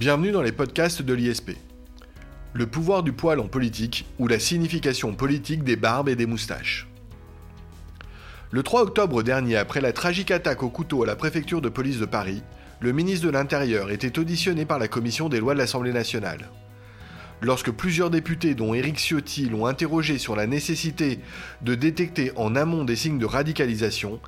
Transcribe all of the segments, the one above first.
Bienvenue dans les podcasts de l'ISP. Le pouvoir du poil en politique ou la signification politique des barbes et des moustaches. Le 3 octobre dernier, après la tragique attaque au couteau à la préfecture de police de Paris, le ministre de l'Intérieur était auditionné par la commission des lois de l'Assemblée nationale. Lorsque plusieurs députés, dont Éric Ciotti, l'ont interrogé sur la nécessité de détecter en amont des signes de radicalisation,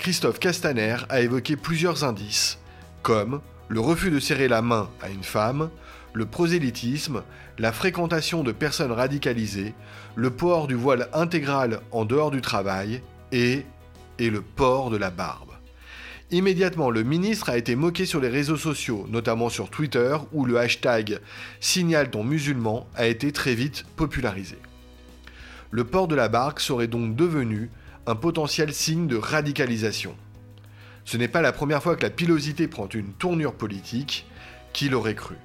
Christophe Castaner a évoqué plusieurs indices, comme le refus de serrer la main à une femme, le prosélytisme, la fréquentation de personnes radicalisées, le port du voile intégral en dehors du travail et, le port de la barbe. Immédiatement, le ministre a été moqué sur les réseaux sociaux, notamment sur Twitter, où le hashtag Signal ton musulman a été très vite popularisé. Le port de la barque serait donc devenu un potentiel signe de radicalisation. Ce n'est pas la première fois que la pilosité prend une tournure politique, qui l'aurait cru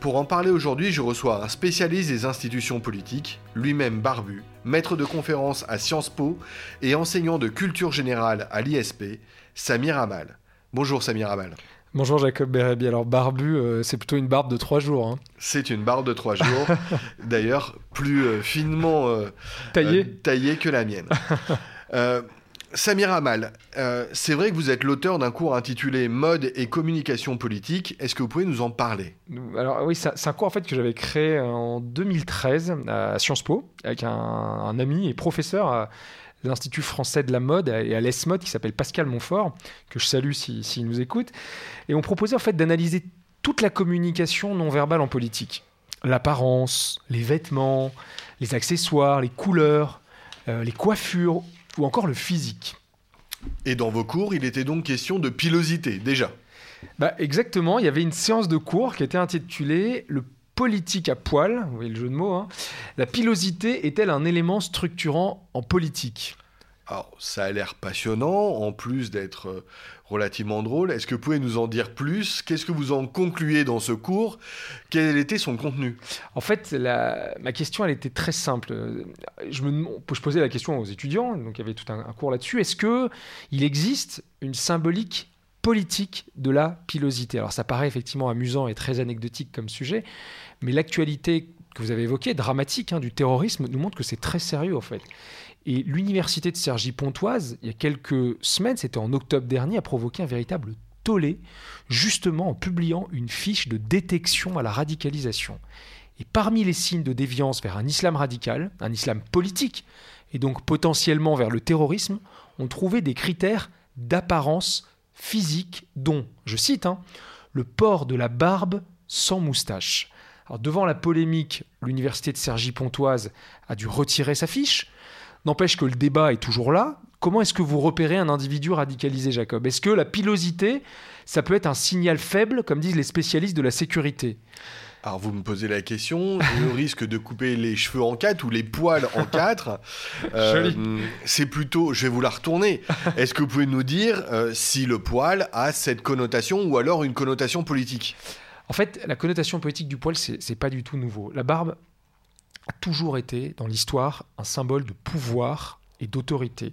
pour en parler aujourd'hui, je reçois un spécialiste des institutions politiques, lui-même barbu, maître de conférences à Sciences Po et enseignant de culture générale à l'ISP, Samir Amal. Bonjour Samir Amal. Bonjour Jacob Bérébi. Alors barbu, euh, c'est plutôt une barbe de trois jours. Hein. C'est une barbe de trois jours, d'ailleurs plus euh, finement euh, taillée que la mienne. Samir Amal, euh, c'est vrai que vous êtes l'auteur d'un cours intitulé Mode et communication politique. Est-ce que vous pouvez nous en parler? Alors oui, c'est un cours en fait que j'avais créé en 2013 à Sciences Po avec un, ami et professeur à l'Institut français de la mode et à l'ESMOD qui s'appelle Pascal Montfort, que je salue s'il nous écoute. Et on proposait en fait d'analyser toute la communication non verbale en politique. L'apparence, les vêtements, les accessoires, les couleurs, euh, les coiffures ou encore le physique. Et dans vos cours, il était donc question de pilosité, déjà bah, Exactement, il y avait une séance de cours qui était intitulée Le politique à poil, vous voyez le jeu de mots, hein. la pilosité est-elle un élément structurant en politique? Alors, ça a l'air passionnant, en plus d'être euh, relativement drôle. Est-ce que vous pouvez nous en dire plus? Qu'est-ce que vous en concluez dans ce cours? Quel était son contenu? En fait, ma question, elle était très simple. Je, posais la question aux étudiants, donc il y avait tout un, cours là-dessus. Est-ce qu'il existe une symbolique politique de la pilosité? Alors, ça paraît effectivement amusant et très anecdotique comme sujet, mais l'actualité que vous avez évoquée, dramatique, hein, du terrorisme, nous montre que c'est très sérieux en fait. Et l'université de Cergy-Pontoise, il y a quelques semaines, c'était en octobre dernier, a provoqué un véritable tollé, justement en publiant une fiche de détection à la radicalisation. Et parmi les signes de déviance vers un islam radical, un islam politique, et donc potentiellement vers le terrorisme, on trouvait des critères d'apparence physique, dont, je cite, hein, le port de la barbe sans moustache. Alors, devant la polémique, l'université de Cergy-Pontoise a dû retirer sa fiche. N'empêche que le débat est toujours là. Comment est-ce que vous repérez un individu radicalisé, Jacob? Est-ce que la pilosité, ça peut être un signal faible, comme disent les spécialistes de la sécurité? Alors vous me posez la question, le risque de couper les cheveux en quatre ou les poils en quatre, euh, c'est plutôt, je vais vous la retourner. Est-ce que vous pouvez nous dire euh, si le poil a cette connotation ou alors une connotation politique? En fait, la connotation politique du poil, c'est pas du tout nouveau. La barbe, a toujours été, dans l'histoire, un symbole de pouvoir et d'autorité.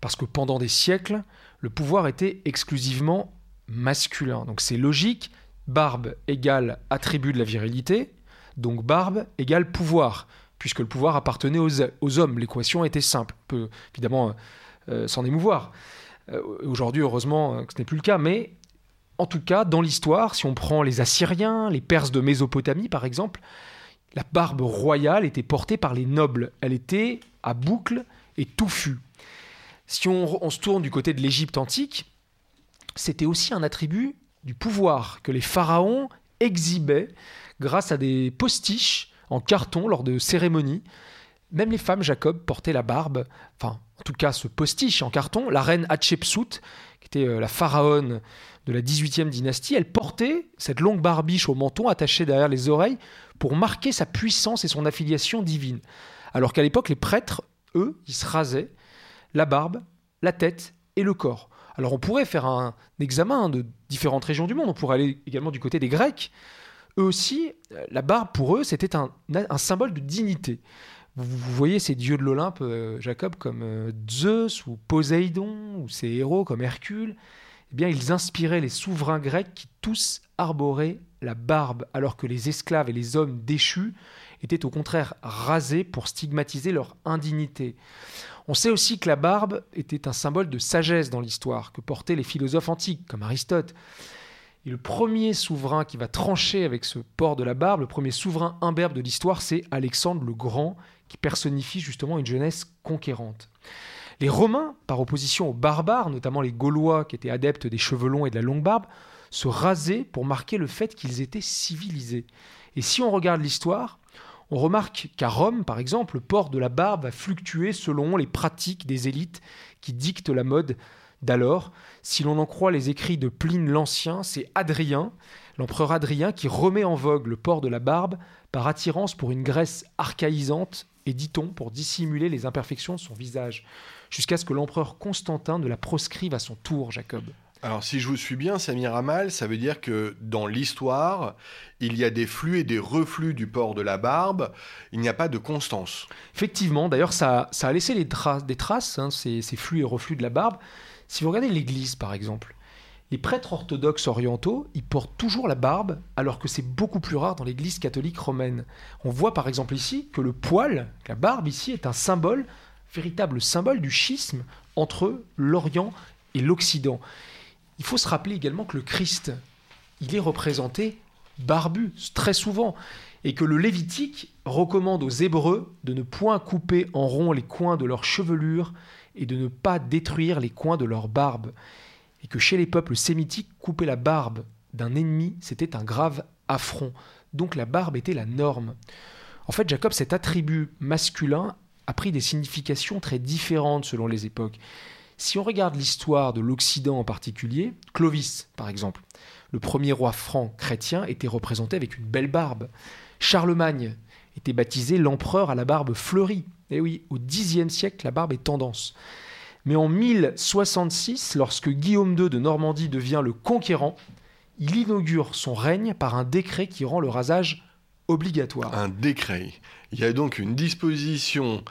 Parce que pendant des siècles, le pouvoir était exclusivement masculin. Donc c'est logique, barbe égale attribut de la virilité, donc barbe égale pouvoir, puisque le pouvoir appartenait aux, hommes. L'équation était simple. On peut évidemment euh, s'en émouvoir. Euh, aujourd'hui, heureusement, ce n'est plus le cas, mais en tout cas, dans l'histoire, si on prend les Assyriens, les Perses de Mésopotamie par exemple, la barbe royale était portée par les nobles. Elle était à boucle et touffue. Si on, se tourne du côté de l'Égypte antique, c'était aussi un attribut du pouvoir que les pharaons exhibaient grâce à des postiches en carton lors de cérémonies. Même les femmes, Jacob, portaient la barbe, enfin, en tout cas, ce postiche en carton. La reine Hatshepsut, qui était euh, la pharaone de la 18e dynastie, elle portait cette longue barbiche au menton attachée derrière les oreilles pour marquer sa puissance et son affiliation divine. Alors qu'à l'époque, les prêtres, eux, ils se rasaient la barbe, la tête et le corps. Alors on pourrait faire un examen de différentes régions du monde, on pourrait aller également du côté des Grecs. Eux aussi, la barbe pour eux, c'était un, symbole de dignité. Vous, voyez ces dieux de l'Olympe, euh, Jacob, comme euh, Zeus ou Poséidon, ou ces héros comme Hercule eh bien, ils inspiraient les souverains grecs qui tous arboraient la barbe, alors que les esclaves et les hommes déchus étaient au contraire rasés pour stigmatiser leur indignité. On sait aussi que la barbe était un symbole de sagesse dans l'histoire, que portaient les philosophes antiques, comme Aristote. Et le premier souverain qui va trancher avec ce port de la barbe, le premier souverain imberbe de l'histoire, c'est Alexandre le Grand, qui personnifie justement une jeunesse conquérante. Les Romains, par opposition aux barbares, notamment les Gaulois qui étaient adeptes des cheveux longs et de la longue barbe, se rasaient pour marquer le fait qu'ils étaient civilisés. Et si on regarde l'histoire, on remarque qu'à Rome, par exemple, le port de la barbe va fluctuer selon les pratiques des élites qui dictent la mode d'alors. Si l'on en croit les écrits de Pline l'Ancien, c'est Adrien, l'empereur Adrien, qui remet en vogue le port de la barbe par attirance pour une Grèce archaïsante et, dit-on, pour dissimuler les imperfections de son visage, jusqu'à ce que l'empereur Constantin ne la proscrive à son tour, Jacob. Alors si je vous suis bien, Samir Amal, ça veut dire que dans l'histoire, il y a des flux et des reflux du port de la barbe, il n'y a pas de constance. Effectivement, d'ailleurs ça, a laissé des traces, hein, ces, flux et reflux de la barbe. Si vous regardez l'Église par exemple, les prêtres orthodoxes orientaux, ils portent toujours la barbe, alors que c'est beaucoup plus rare dans l'Église catholique romaine. On voit par exemple ici que le poil, la barbe ici, est un symbole, véritable symbole du schisme entre l'Orient et l'Occident. Il faut se rappeler également que le Christ, il est représenté barbu très souvent et que le Lévitique recommande aux Hébreux de ne point couper en rond les coins de leur chevelure et de ne pas détruire les coins de leur barbe, et que chez les peuples sémitiques, couper la barbe d'un ennemi, c'était un grave affront. Donc la barbe était la norme. En fait, Jacob, cet attribut masculin a pris des significations très différentes selon les époques. Si on regarde l'histoire de l'Occident en particulier, Clovis, par exemple, le premier roi franc chrétien, était représenté avec une belle barbe. Charlemagne était baptisé l'empereur à la barbe fleurie. Eh oui, au Xe siècle, la barbe est tendance. Mais en 1066, lorsque Guillaume II de Normandie devient le conquérant, il inaugure son règne par un décret qui rend le rasage obligatoire. Un décret. Il y a donc une disposition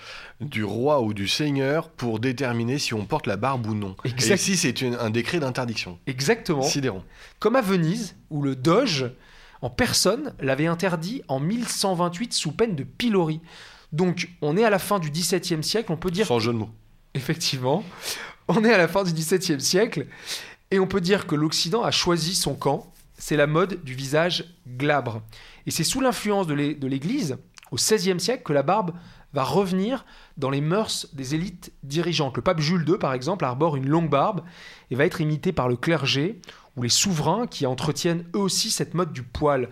du roi ou du seigneur pour déterminer si on porte la barbe ou non. Et ici, c'est un décret d'interdiction. Exactement. Sidérant. Comme à Venise, où le doge, en personne, l'avait interdit en 1128 sous peine de pilori. Donc, on est à la fin du XVIIe siècle, on peut dire... Sans jeu de mots. Effectivement. On est à la fin du XVIIe siècle, et on peut dire que l'Occident a choisi son camp. C'est la mode du visage glabre. Et c'est sous l'influence de l'Église au XVIe siècle que la barbe va revenir dans les mœurs des élites dirigeantes. Le pape Jules II, par exemple, arbore une longue barbe et va être imité par le clergé ou les souverains qui entretiennent eux aussi cette mode du poil.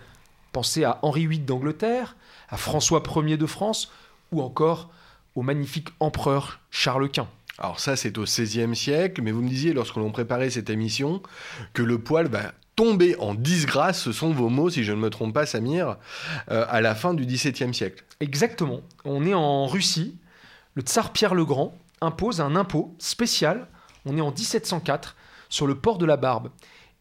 Pensez à Henri VIII d'Angleterre, à François Ier de France ou encore au magnifique empereur Charles Quint. Alors ça, c'est au XVIe siècle, mais vous me disiez, lorsque l'on préparait cette émission, que le poil va tomber en disgrâce, ce sont vos mots, si je ne me trompe pas, Samir, euh, à la fin du XVIIe siècle. Exactement. On est en Russie. Le tsar Pierre le Grand impose un impôt spécial, on est en 1704, sur le port de la barbe.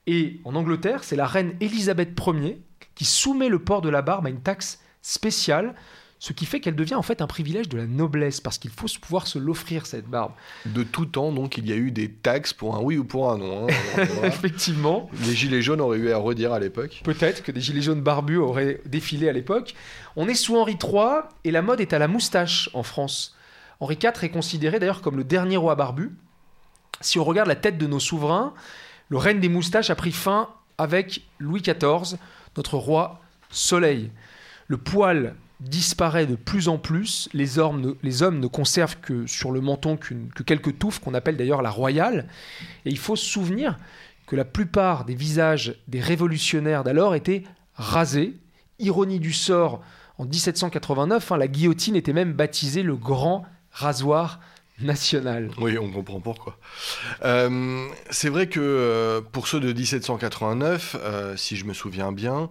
Et en Angleterre, c'est la reine Élisabeth Ier qui soumet le port de la barbe à une taxe spéciale ce qui fait qu'elle devient en fait un privilège de la noblesse, parce qu'il faut pouvoir se l'offrir, cette barbe. De tout temps, donc, il y a eu des taxes pour un oui ou pour un non. Hein. Effectivement. Les gilets jaunes auraient eu à redire à l'époque. Peut-être que des gilets jaunes barbus auraient défilé à l'époque. On est sous Henri III, et la mode est à la moustache en France. Henri IV est considéré d'ailleurs comme le dernier roi barbu. Si on regarde la tête de nos souverains, le règne des moustaches a pris fin avec Louis XIV, notre roi soleil. Le poil disparaît de plus en plus. Les hommes ne, conservent que sur le menton que quelques touffes, qu'on appelle d'ailleurs la royale. Et il faut se souvenir que la plupart des visages des révolutionnaires d'alors étaient rasés. Ironie du sort, en 1789, hein, la guillotine était même baptisée le grand rasoir national. Oui, on comprend pourquoi. Euh, c'est vrai que euh, pour ceux de 1789, euh, si je me souviens bien,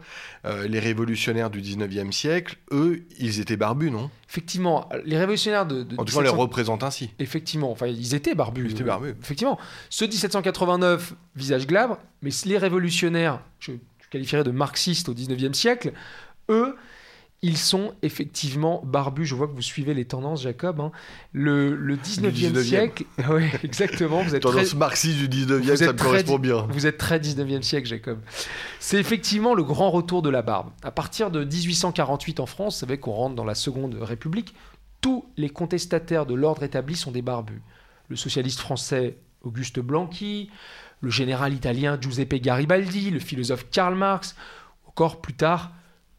les révolutionnaires du 19e siècle, eux, ils étaient barbus, non? Effectivement, les révolutionnaires de... de en tout cas, on les représente ainsi. Effectivement, enfin, ils étaient barbus. Ils étaient barbus. Effectivement. Ceux de 1789, visage glabre, mais les révolutionnaires, je, je qualifierais de marxistes au 19e siècle, eux, ils sont effectivement barbus. Je vois que vous suivez les tendances, Jacob. hein. Le, le 19e, 19e. siècle. Oui, exactement. Vous êtes très, Tendance marxiste du 19e, Vous ça me très correspond bien. vous êtes très 19e siècle, Jacob. C'est effectivement le grand retour de la barbe. À partir de 1848 en France, vous savez qu'on rentre dans la Seconde République, tous les contestataires de l'ordre établi sont des barbus. Le socialiste français Auguste Blanqui, le général italien Giuseppe Garibaldi, le philosophe Karl Marx, encore plus tard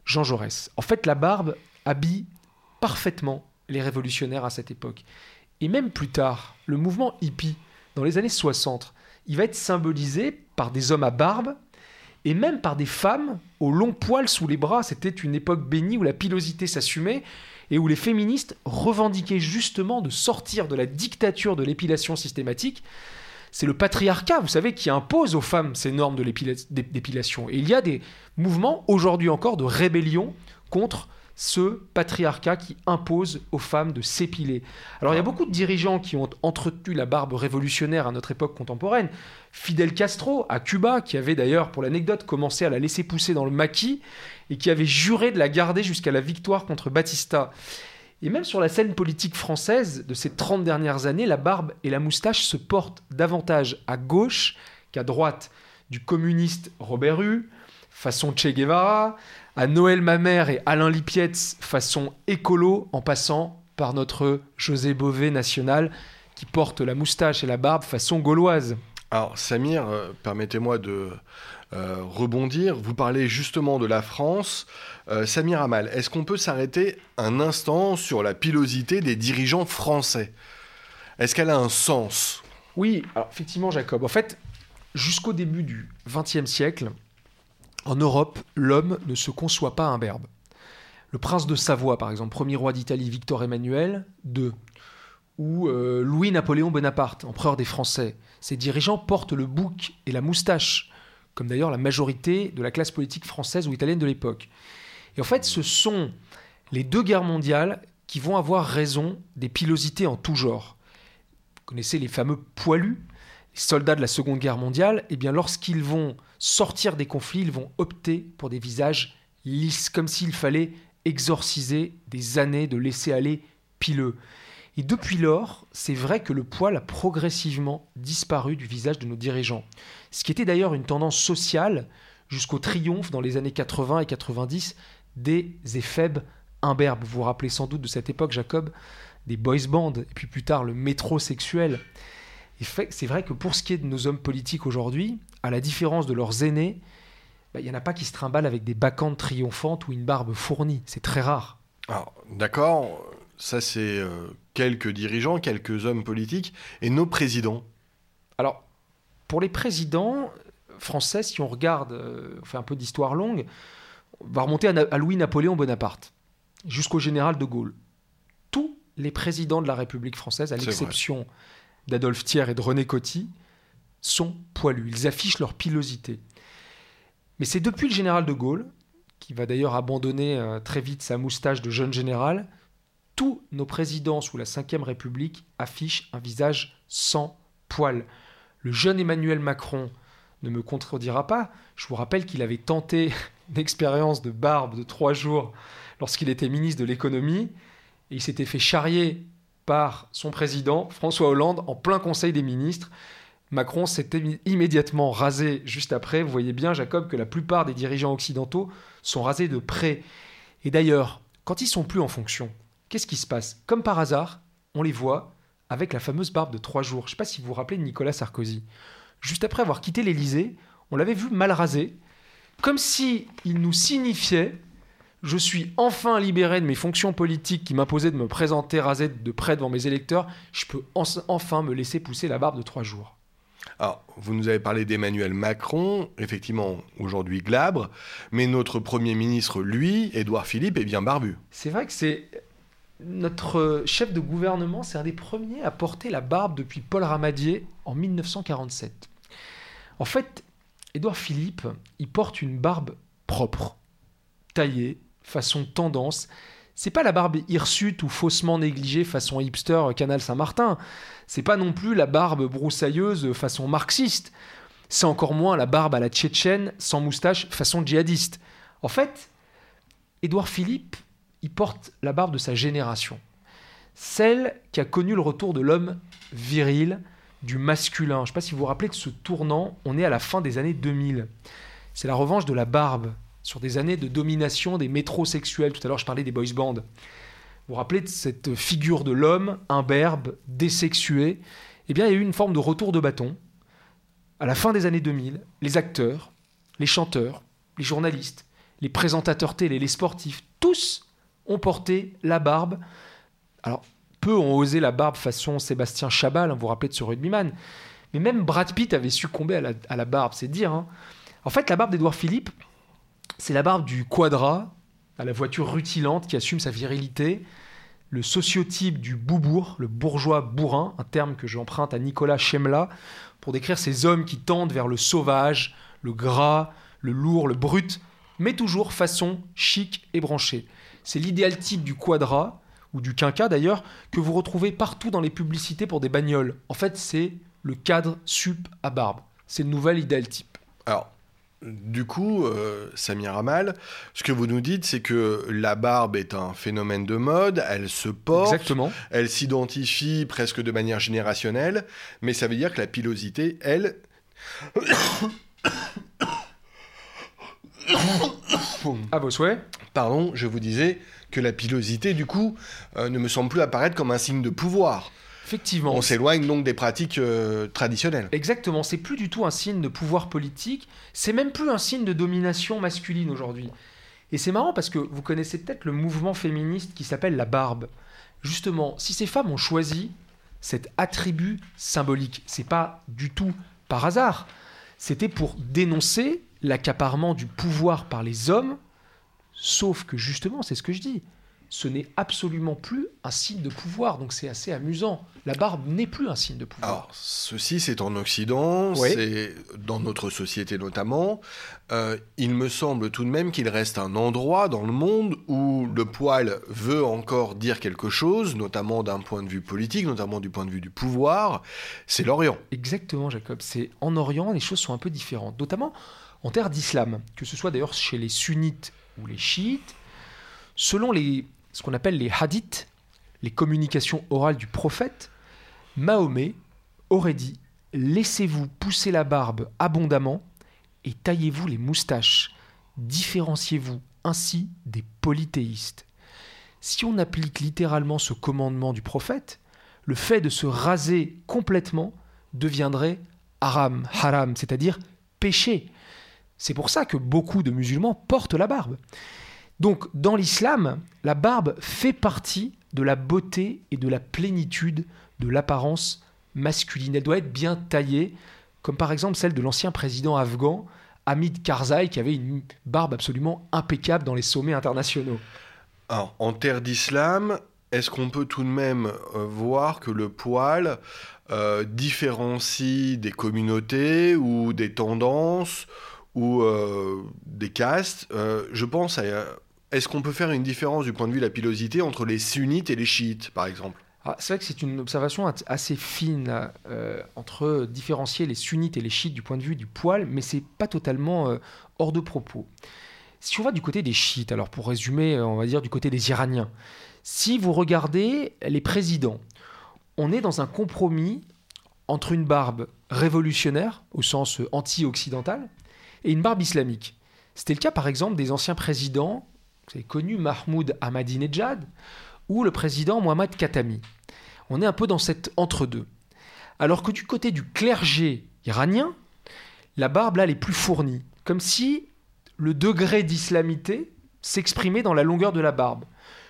Jean Jaurès. En fait, la barbe habille parfaitement les révolutionnaires à cette époque. Et même plus tard, le mouvement hippie, dans les années 60, il va être symbolisé par des hommes à barbe et même par des femmes aux longs poils sous les bras. C'était une époque bénie où la pilosité s'assumait et où les féministes revendiquaient justement de sortir de la dictature de l'épilation systématique. C'est le patriarcat, vous savez, qui impose aux femmes ces normes de l'épila- d'é- d'épilation. Et il y a des mouvements aujourd'hui encore de rébellion contre ce patriarcat qui impose aux femmes de s'épiler. Alors il y a beaucoup de dirigeants qui ont entretenu la barbe révolutionnaire à notre époque contemporaine. Fidel Castro à Cuba, qui avait d'ailleurs, pour l'anecdote, commencé à la laisser pousser dans le maquis et qui avait juré de la garder jusqu'à la victoire contre Batista. Et même sur la scène politique française de ces 30 dernières années, la barbe et la moustache se portent davantage à gauche qu'à droite. Du communiste Robert Hue, façon Che Guevara, à Noël Mamère et Alain Lipietz, façon écolo, en passant par notre José Bové national, qui porte la moustache et la barbe façon gauloise. Alors, Samir, euh, permettez-moi de euh, rebondir. Vous parlez justement de la France. Euh, Samir Amal, est-ce qu'on peut s'arrêter un instant sur la pilosité des dirigeants français? Est-ce qu'elle a un sens? Oui, effectivement, Jacob. En fait, jusqu'au début du XXe siècle, en Europe, l'homme ne se conçoit pas imberbe. Le prince de Savoie, par exemple, premier roi d'Italie, Victor Emmanuel II, ou euh, Louis-Napoléon Bonaparte, empereur des Français, ces dirigeants portent le bouc et la moustache, comme d'ailleurs la majorité de la classe politique française ou italienne de l'époque. Et en fait, ce sont les deux guerres mondiales qui vont avoir raison des pilosités en tout genre. Vous connaissez les fameux poilus, les soldats de la Seconde Guerre mondiale, eh bien lorsqu'ils vont sortir des conflits, ils vont opter pour des visages lisses, comme s'il fallait exorciser des années de laisser-aller pileux. Et depuis lors, c'est vrai que le poil a progressivement disparu du visage de nos dirigeants. Ce qui était d'ailleurs une tendance sociale jusqu'au triomphe dans les années 80 et 90 des éphèbes imberbes. Vous vous rappelez sans doute de cette époque, Jacob, des boys bands, et puis plus tard le métrosexuel. Et fait- c'est vrai que pour ce qui est de nos hommes politiques aujourd'hui, à la différence de leurs aînés, bah, il n'y en a pas qui se trimballent avec des bacchantes triomphantes ou une barbe fournie. C'est très rare. D'accord, ça c'est euh, quelques dirigeants, quelques hommes politiques, et nos présidents. Alors, pour les présidents français, si on regarde, euh, on fait un peu d'histoire longue, on va remonter à, Na- à Louis-Napoléon Bonaparte, jusqu'au général de Gaulle. Tous les présidents de la République française, à l'exception d'Adolphe Thiers et de René Coty, sont poilus. Ils affichent leur pilosité. Mais c'est depuis le général de Gaulle, qui va d'ailleurs abandonner euh, très vite sa moustache de jeune général, tous nos présidents sous la Ve République affichent un visage sans poils. Le jeune Emmanuel Macron ne me contredira pas. Je vous rappelle qu'il avait tenté une expérience de barbe de trois jours lorsqu'il était ministre de l'économie il s'était fait charrier par son président François Hollande en plein Conseil des ministres. Macron mis- immédiatement rasé juste après. Vous voyez bien, Jacob, que la plupart des dirigeants occidentaux sont rasés de près. Et d'ailleurs, quand ils sont plus en fonction, qu'est-ce qui se passe? Comme par hasard, on les voit avec la fameuse barbe de trois jours. Je ne sais pas si vous vous rappelez de Nicolas Sarkozy. Juste après avoir quitté l'Élysée, on l'avait vu mal rasé, comme si il nous signifiait je suis enfin libéré de mes fonctions politiques qui m'imposaient de me présenter rasé de près devant mes électeurs, je peux en- enfin me laisser pousser la barbe de trois jours. Alors, vous nous avez parlé d'Emmanuel Macron, effectivement aujourd'hui glabre, mais notre Premier ministre, lui, Édouard Philippe, est bien barbu. C'est vrai que c'est notre chef de gouvernement, c'est un des premiers à porter la barbe depuis Paul Ramadier en 1947. En fait, Édouard Philippe, il porte une barbe propre, taillée, façon tendance. C'est pas la barbe hirsute ou faussement négligée façon hipster Canal Saint-Martin. C'est pas non plus la barbe broussailleuse façon marxiste. C'est encore moins la barbe à la tchétchène sans moustache façon djihadiste. En fait, Édouard Philippe, il porte la barbe de sa génération. Celle qui a connu le retour de l'homme viril, du masculin. Je ne sais pas si vous vous rappelez de ce tournant, on est à la fin des années 2000. C'est la revanche de la barbe sur des années de domination des métrosexuels. Tout à l'heure, je parlais des boys bands. Vous vous rappelez de cette figure de l'homme imberbe, désexué? Eh bien, il y a eu une forme de retour de bâton. À la fin des années 2000, les acteurs, les chanteurs, les journalistes, les présentateurs télé, les sportifs, tous ont porté la barbe. Alors, peu ont osé la barbe façon Sébastien Chabal, hein, vous vous rappelez de ce rugbyman. Mais même Brad Pitt avait succombé à la, barbe, c'est dire. Hein. En fait, la barbe d'Edouard Philippe, c'est la barbe du quadra, à la voiture rutilante qui assume sa virilité, le sociotype du boubourg, le bourgeois bourrin, un terme que j'emprunte à Nicolas Chemla, pour décrire ces hommes qui tendent vers le sauvage, le gras, le lourd, le brut, mais toujours façon chic et branchée. C'est l'idéal type du quadra, ou du quinca d'ailleurs, que vous retrouvez partout dans les publicités pour des bagnoles. En fait, c'est le cadre sup à barbe. C'est le nouvel idéal type. Alors, du coup, euh, Samir Amal, ce que vous nous dites, c'est que la barbe est un phénomène de mode, elle se porte, Exactement. elle s'identifie presque de manière générationnelle, mais ça veut dire que la pilosité, elle... à vos souhaits Pardon, je vous disais que la pilosité, du coup, euh, ne me semble plus apparaître comme un signe de pouvoir. Effectivement. On s'éloigne donc des pratiques euh, traditionnelles. Exactement, c'est plus du tout un signe de pouvoir politique, c'est même plus un signe de domination masculine aujourd'hui. Et c'est marrant parce que vous connaissez peut-être le mouvement féministe qui s'appelle la barbe. Justement, si ces femmes ont choisi cet attribut symbolique, c'est pas du tout par hasard. C'était pour dénoncer l'accaparement du pouvoir par les hommes Sauf que justement, c'est ce que je dis, ce n'est absolument plus un signe de pouvoir, donc c'est assez amusant. La barbe n'est plus un signe de pouvoir. Alors, ceci, c'est en Occident, c'est dans notre société notamment. Euh, il me semble tout de même qu'il reste un endroit dans le monde où le poil veut encore dire quelque chose, notamment d'un point de vue politique, notamment du point de vue du pouvoir. C'est l'Orient. Exactement, Jacob. C'est en Orient, les choses sont un peu différentes, notamment en terre d'islam, que ce soit d'ailleurs chez les sunnites ou les chiites, selon ce qu'on appelle les hadiths, les communications orales du prophète, Mahomet aurait dit Laissez-vous pousser la barbe abondamment et taillez-vous les moustaches. Différenciez-vous ainsi des polythéistes. Si on applique littéralement ce commandement du prophète, le fait de se raser complètement deviendrait haram, haram, c'est-à-dire péché. C'est pour ça que beaucoup de musulmans portent la barbe. Donc dans l'islam, la barbe fait partie de la beauté et de la plénitude de l'apparence masculine. Elle doit être bien taillée, comme par exemple celle de l'ancien président afghan Hamid Karzai, qui avait une barbe absolument impeccable dans les sommets internationaux. Alors, en terre d'islam, est-ce qu'on peut tout de même euh, voir que le poil euh, différencie des communautés ou des tendances ou euh, des castes, euh, je pense à... Est-ce qu'on peut faire une différence du point de vue de la pilosité entre les sunnites et les chiites, par exemple? Ah, c'est vrai que c'est une observation assez fine euh, entre différencier les sunnites et les chiites du point de vue du poil, mais c'est pas totalement hors de propos. Si on va du côté des chiites, alors pour résumer, on va dire du côté des Iraniens, si vous regardez les présidents, on est dans un compromis entre une barbe révolutionnaire, au sens anti-occidental, et une barbe islamique. C'était le cas par exemple des anciens présidents, vous avez connu Mahmoud Ahmadinejad ou le président Mohammad Khatami. On est un peu dans cet entre-deux. Alors que du côté du clergé iranien, la barbe là, elle est plus fournie, comme si le degré d'islamité s'exprimait dans la longueur de la barbe.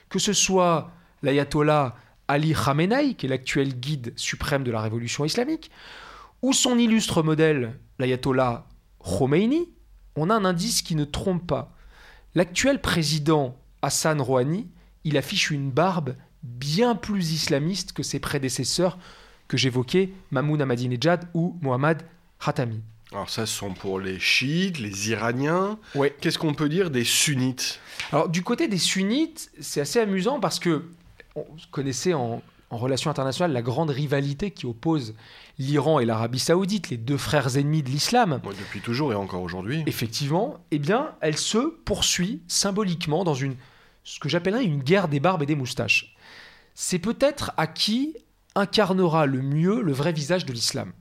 Que ce soit l'ayatollah Ali Khamenei, qui est l'actuel guide suprême de la révolution islamique, ou son illustre modèle, l'ayatollah Khomeini, on a un indice qui ne trompe pas. L'actuel président Hassan Rouhani, il affiche une barbe bien plus islamiste que ses prédécesseurs que j'évoquais, Mahmoud Ahmadinejad ou Mohammad Khatami. Alors ça, ce sont pour les chiites, les iraniens. Qu'est-ce qu'on peut dire des sunnites? Alors du côté des sunnites, c'est assez amusant parce que on connaissait en, en relations internationales la grande rivalité qui oppose l'Iran et l'Arabie saoudite, les deux frères ennemis de l'islam. depuis toujours et encore aujourd'hui. Effectivement, eh bien, elle se poursuit symboliquement dans une ce que j'appellerais une guerre des barbes et des moustaches. C'est peut-être à qui incarnera le mieux le vrai visage de l'islam.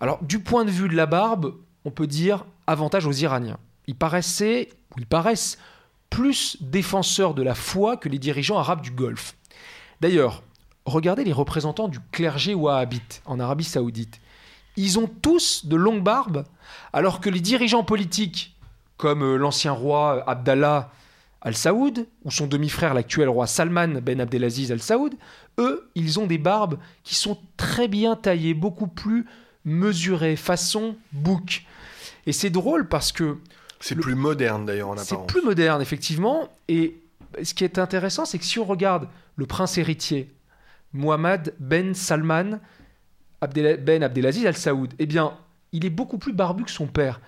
Alors, du point de vue de la barbe, on peut dire avantage aux Iraniens. Ils paraissaient, ou ils paraissent, plus défenseurs de la foi que les dirigeants arabes du Golfe. D'ailleurs, regardez les représentants du clergé wahhabite en Arabie saoudite. Ils ont tous de longues barbes, alors que les dirigeants politiques, comme euh, l'ancien roi Abdallah al-Saoud, ou son demi-frère l'actuel roi Salman ben Abdelaziz al-Saoud, eux, ils ont des barbes qui sont très bien taillées, beaucoup plus mesurées, façon bouc. Et c'est drôle parce que... C'est plus moderne d'ailleurs en apparence. C'est plus moderne, effectivement. Et ce qui est intéressant, c'est que si on regarde le prince héritier, Mohamed Ben Salman Ben Abdelaziz Al Saoud, eh bien, il est beaucoup plus barbu que son père.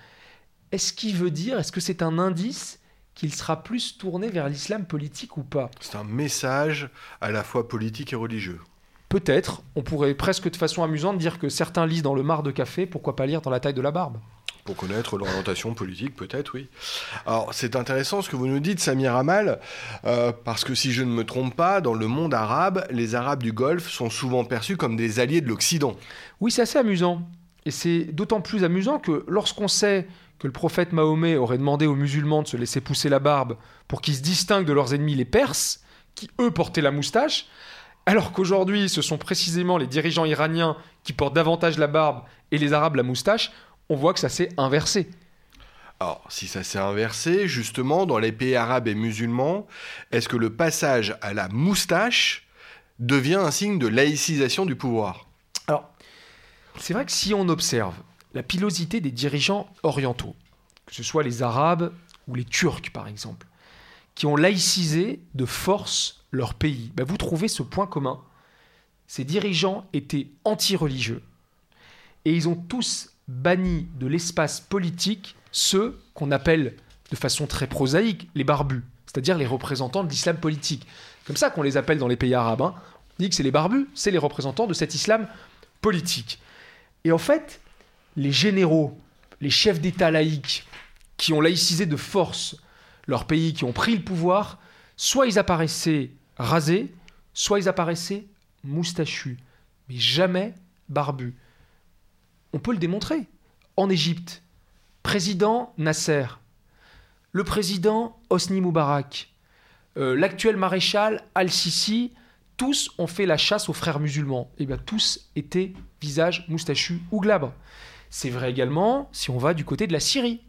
Est-ce qu'il veut dire, est-ce que c'est un indice qu'il sera plus tourné vers l'islam politique ou pas? C'est un message à la fois politique et religieux. Peut-être, on pourrait presque de façon amusante dire que certains lisent dans le mar de café, pourquoi pas lire dans la taille de la barbe? Pour connaître l'orientation politique, peut-être, oui. Alors, c'est intéressant ce que vous nous dites, Samir Amal, euh, parce que si je ne me trompe pas, dans le monde arabe, les Arabes du Golfe sont souvent perçus comme des alliés de l'Occident. Oui, c'est assez amusant. Et c'est d'autant plus amusant que lorsqu'on sait que le prophète Mahomet aurait demandé aux musulmans de se laisser pousser la barbe pour qu'ils se distinguent de leurs ennemis les Perses, qui eux portaient la moustache, alors qu'aujourd'hui ce sont précisément les dirigeants iraniens qui portent davantage la barbe et les Arabes la moustache, on voit que ça s'est inversé. Alors, si ça s'est inversé, justement, dans les pays arabes et musulmans, est-ce que le passage à la moustache devient un signe de laïcisation du pouvoir? Alors, c'est vrai que si on observe la pilosité des dirigeants orientaux, que ce soit les Arabes ou les Turcs, par exemple, qui ont laïcisé de force leur pays, ben, vous trouvez ce point commun. Ces dirigeants étaient anti-religieux et ils ont tous banni de l'espace politique ceux qu'on appelle de façon très prosaïque les barbus, c'est-à-dire les représentants de l'islam politique. Comme ça qu'on les appelle dans les pays arabes. Hein. On dit que c'est les barbus, c'est les représentants de cet islam politique. Et en fait, les généraux, les chefs d'État laïcs qui ont laïcisé de force leur pays, qui ont pris le pouvoir, soit ils apparaissaient rasés, soit ils apparaissaient moustachus, mais jamais barbus on peut le démontrer. En Égypte, président Nasser, le président Hosni Moubarak, euh, l'actuel maréchal Al-Sisi, tous ont fait la chasse aux frères musulmans. Et eh bien tous étaient visage moustachu ou glabre. C'est vrai également si on va du côté de la Syrie,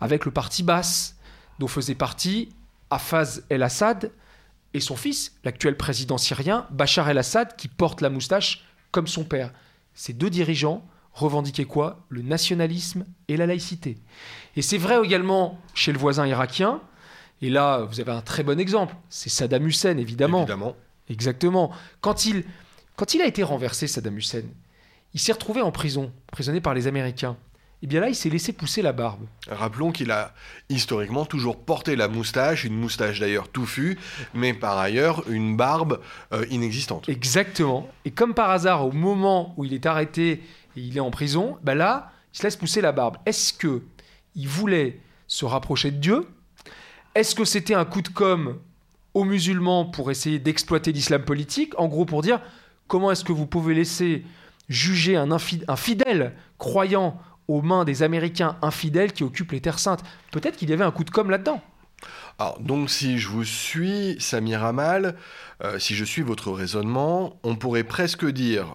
avec le parti basse, dont faisait partie Hafez el-Assad et son fils, l'actuel président syrien, Bachar el-Assad, qui porte la moustache comme son père. Ces deux dirigeants revendiquer quoi? Le nationalisme et la laïcité. Et c'est vrai également chez le voisin irakien. Et là, vous avez un très bon exemple. C'est Saddam Hussein, évidemment. Évidemment. Exactement. Quand il, quand il a été renversé, Saddam Hussein, il s'est retrouvé en prison, prisonné par les Américains. Et eh bien là, il s'est laissé pousser la barbe. Rappelons qu'il a historiquement toujours porté la moustache, une moustache d'ailleurs touffue, mais par ailleurs une barbe euh, inexistante. Exactement. Et comme par hasard, au moment où il est arrêté il est en prison, ben là, il se laisse pousser la barbe. Est-ce que il voulait se rapprocher de Dieu? Est-ce que c'était un coup de com' aux musulmans pour essayer d'exploiter l'islam politique? En gros, pour dire comment est-ce que vous pouvez laisser juger un, un fidèle croyant aux mains des Américains infidèles qui occupent les terres saintes? Peut-être qu'il y avait un coup de com' là-dedans. Alors, donc, si je vous suis, Samir Amal, euh, si je suis votre raisonnement, on pourrait presque dire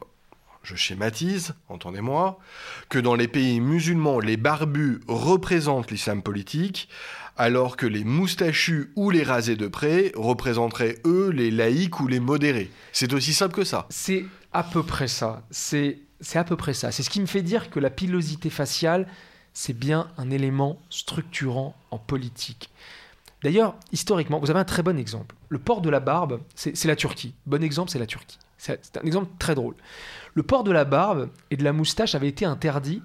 je schématise, entendez-moi, que dans les pays musulmans, les barbus représentent l'islam politique, alors que les moustachus ou les rasés de près représenteraient, eux, les laïcs ou les modérés. C'est aussi simple que ça. C'est à peu près ça. C'est à peu près ça. C'est ce qui me fait dire que la pilosité faciale, c'est bien un élément structurant en politique. D'ailleurs, historiquement, vous avez un très bon exemple. Le port de la barbe, c'est la Turquie. Bon exemple, c'est la Turquie. C'est un exemple très drôle. Le port de la barbe et de la moustache avait été interdit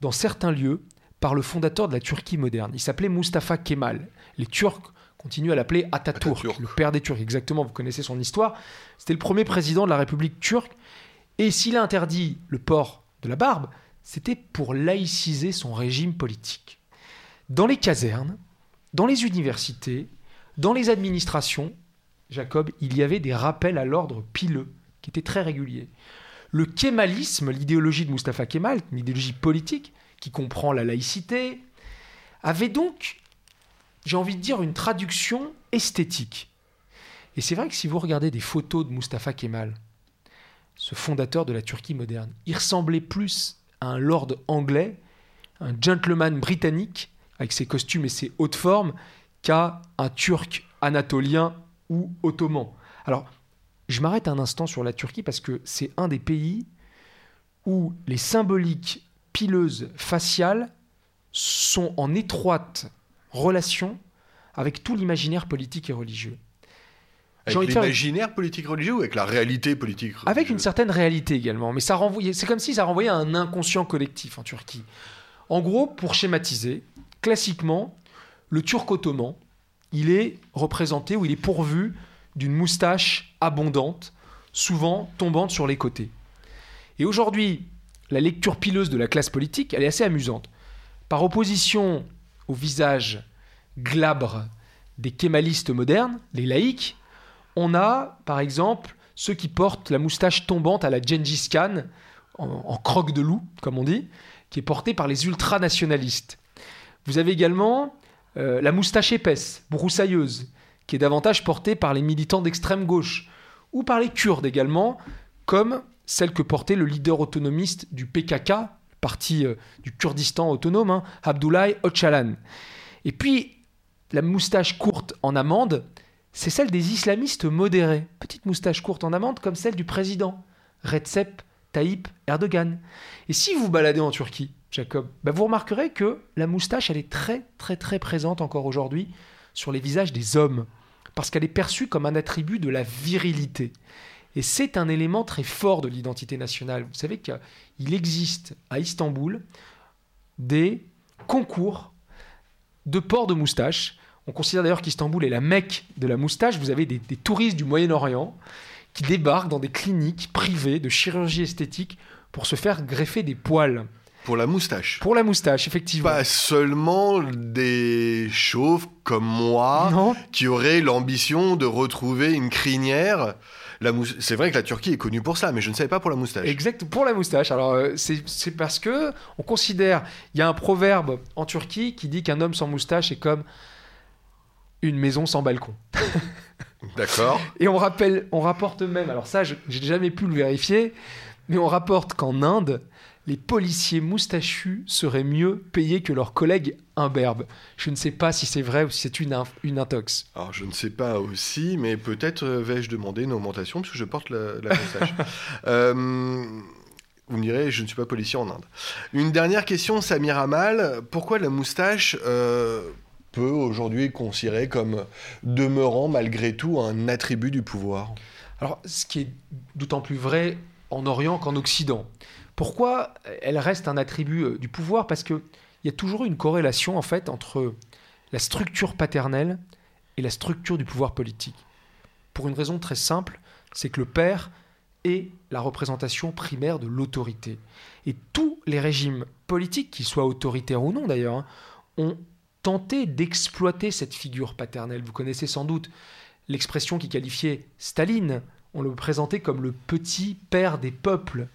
dans certains lieux par le fondateur de la Turquie moderne. Il s'appelait Mustafa Kemal. Les Turcs continuent à l'appeler Atatürk, le père des Turcs. Exactement, vous connaissez son histoire. C'était le premier président de la République turque. Et s'il a interdit le port de la barbe, c'était pour laïciser son régime politique. Dans les casernes, dans les universités, Dans les administrations, Jacob, il y avait des rappels à l'ordre pileux qui étaient très réguliers. Le kémalisme, l'idéologie de Mustafa Kemal, une idéologie politique qui comprend la laïcité, avait donc, j'ai envie de dire, une traduction esthétique. Et c'est vrai que si vous regardez des photos de Mustafa Kemal, ce fondateur de la Turquie moderne, il ressemblait plus à un lord anglais, un gentleman britannique, avec ses costumes et ses hautes formes, qu'à un turc anatolien ou ottoman. Alors, je m'arrête un instant sur la Turquie parce que c'est un des pays où les symboliques pileuses faciales sont en étroite relation avec tout l'imaginaire politique et religieux. Avec l'imaginaire politique religieux ou avec la réalité politique religieuse Avec une certaine réalité également, mais ça renvoyait, c'est comme si ça renvoyait à un inconscient collectif en Turquie. En gros, pour schématiser, classiquement, le turc ottoman, il est représenté ou il est pourvu d'une moustache abondante, souvent tombante sur les côtés. Et aujourd'hui, la lecture pileuse de la classe politique, elle est assez amusante. Par opposition au visage glabre des kémalistes modernes, les laïcs, on a, par exemple, ceux qui portent la moustache tombante à la Gengis Khan, en, croque de loup, comme on dit, qui est portée par les ultranationalistes. Vous avez également euh, la moustache épaisse, broussailleuse, est davantage portée par les militants d'extrême gauche, ou par les Kurdes également, comme celle que portait le leader autonomiste du PKK, parti euh, du Kurdistan autonome, hein, Abdoulaye Öcalan. Et puis, la moustache courte en amande, c'est celle des islamistes modérés. Petite moustache courte en amande comme celle du président, Recep Tayyip Erdogan. Et si vous baladez en Turquie, Jacob, bah, vous remarquerez que la moustache, elle est très très très présente encore aujourd'hui sur les visages des hommes, parce qu'elle est perçue comme un attribut de la virilité. Et c'est un élément très fort de l'identité nationale. Vous savez qu'il existe à Istanbul des concours de port de moustache on considère d'ailleurs qu'Istanbul est la mecque de la moustache. Vous avez des, touristes du Moyen-Orient qui débarquent dans des cliniques privées de chirurgie esthétique pour se faire greffer des poils. Pour la moustache. Pour la moustache, effectivement. Pas seulement des chauves comme moi qui auraient l'ambition de retrouver une crinière. C'est vrai que la Turquie est connue pour ça, mais je ne savais pas pour la moustache. Exact, pour la moustache. Alors, euh, c'est parce que on considère. Il y a un proverbe en Turquie qui dit qu'un homme sans moustache est comme une maison sans balcon. D'accord. Et on rappelle, on rapporte même, alors ça, j'ai jamais pu le vérifier, mais on rapporte qu'en Inde, les policiers moustachus seraient mieux payés que leurs collègues imberbes. Je ne sais pas si c'est vrai ou si c'est une, une intox. Alors je ne sais pas aussi, mais peut-être euh, vais-je demander une augmentation parce que je porte la, moustache. euh, vous me direz, je ne suis pas policier en Inde. Une dernière question, Samir Amal. Pourquoi la moustache euh, peut aujourd'hui considérer comme demeurant malgré tout un attribut du pouvoir? Alors, ce qui est d'autant plus vrai en Orient qu'en Occident. Pourquoi elle reste un attribut euh, du pouvoir? Parce qu'il y a toujours une corrélation en fait entre la structure paternelle et la structure du pouvoir politique. Pour une raison très simple, c'est que le père est la représentation primaire de l'autorité. Et tous les régimes politiques, qu'ils soient autoritaires ou non d'ailleurs, hein, ont tenter d'exploiter cette figure paternelle. Vous connaissez sans doute l'expression qui qualifiait Staline. On le présentait comme le petit père des peuples.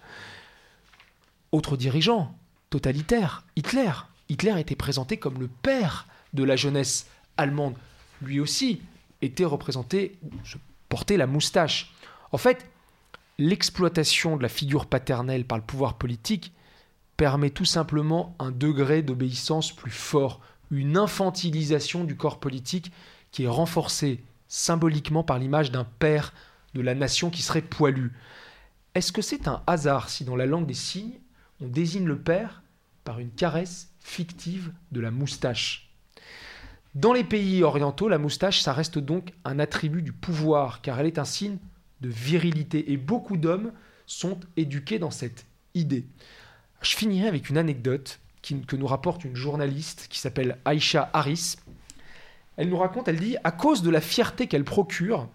Autre dirigeant, totalitaire, Hitler. Hitler était présenté comme le père de la jeunesse allemande. Lui aussi était représenté, portait la moustache. En fait, l'exploitation de la figure paternelle par le pouvoir politique permet tout simplement un degré d'obéissance plus fort, une infantilisation du corps politique qui est renforcée symboliquement par l'image d'un père de la nation qui serait poilu. Est-ce que c'est un hasard si dans la langue des signes, on désigne le père par une caresse fictive de la moustache Dans les pays orientaux, la moustache, ça reste donc un attribut du pouvoir, car elle est un signe de virilité, et beaucoup d'hommes sont éduqués dans cette idée. Je finirai avec une anecdote que nous rapporte une journaliste qui s'appelle Aisha Harris. Elle nous raconte, elle dit, à cause de la fierté qu'elle procure,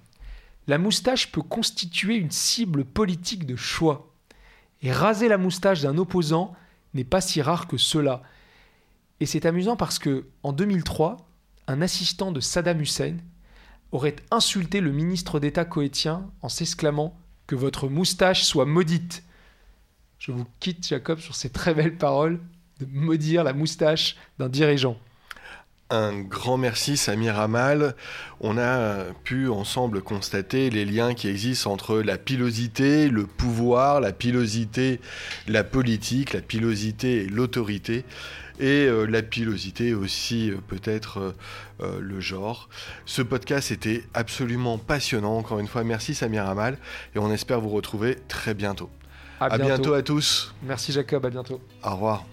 la moustache peut constituer une cible politique de choix. Et raser la moustache d'un opposant n'est pas si rare que cela. Et c'est amusant parce que en 2003, un assistant de Saddam Hussein aurait insulté le ministre d'État coétien en s'exclamant que votre moustache soit maudite. Je vous quitte, Jacob, sur ces très belles paroles de maudire la moustache d'un dirigeant. Un grand merci Samir Amal. On a pu ensemble constater les liens qui existent entre la pilosité, le pouvoir, la pilosité, la politique, la pilosité et l'autorité, et euh, la pilosité aussi euh, peut-être euh, le genre. Ce podcast était absolument passionnant. Encore une fois, merci Samir Amal, et on espère vous retrouver très bientôt. À, à bientôt à tous. Merci Jacob, à bientôt. Au revoir.